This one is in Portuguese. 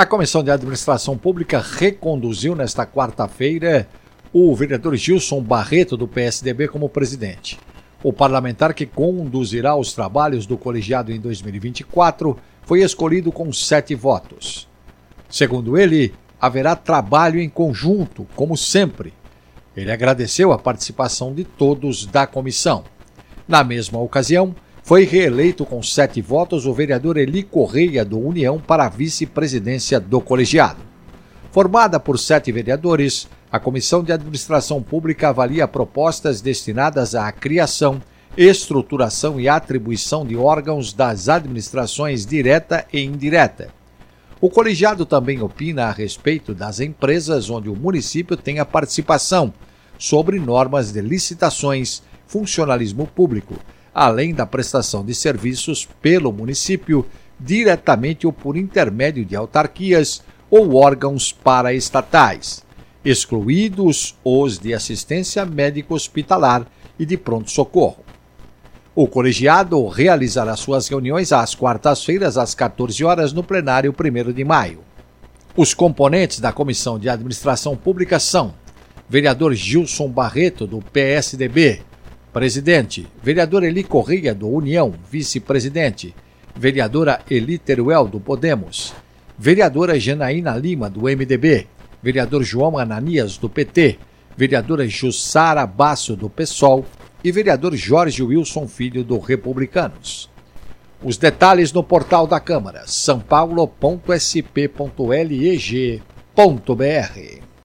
A Comissão de Administração Pública reconduziu nesta quarta-feira o vereador Gilson Barreto, do PSDB, como presidente. O parlamentar que conduzirá os trabalhos do colegiado em 2024 foi escolhido com sete votos. Segundo ele, haverá trabalho em conjunto, como sempre. Ele agradeceu a participação de todos da comissão. Na mesma ocasião, foi reeleito com sete votos o vereador Eli Correia, do União, para a vice-presidência do colegiado. Formada por sete vereadores, a Comissão de Administração Pública avalia propostas destinadas à criação, estruturação e atribuição de órgãos das administrações direta e indireta. O colegiado também opina a respeito das empresas onde o município tem a participação, sobre normas de licitações, funcionalismo público, além da prestação de serviços pelo município, diretamente ou por intermédio de autarquias ou órgãos paraestatais, excluídos os de assistência médico-hospitalar e de pronto-socorro. O colegiado realizará suas reuniões às quartas-feiras, às 14 horas, no plenário 1 de maio. Os componentes da Comissão de Administração Pública são vereador Gilson Barreto, do PSDB, Presidente, vereador Eli Correia, do União, vice-presidente. Vereadora Eli Teruel, do Podemos. Vereadora Janaína Lima, do MDB. Vereador João Ananias, do PT. Vereadora Jussara Basso, do PSOL. E vereador Jorge Wilson Filho, do Republicanos. Os detalhes no portal da Câmara, sãopaulo.sp.leg.br.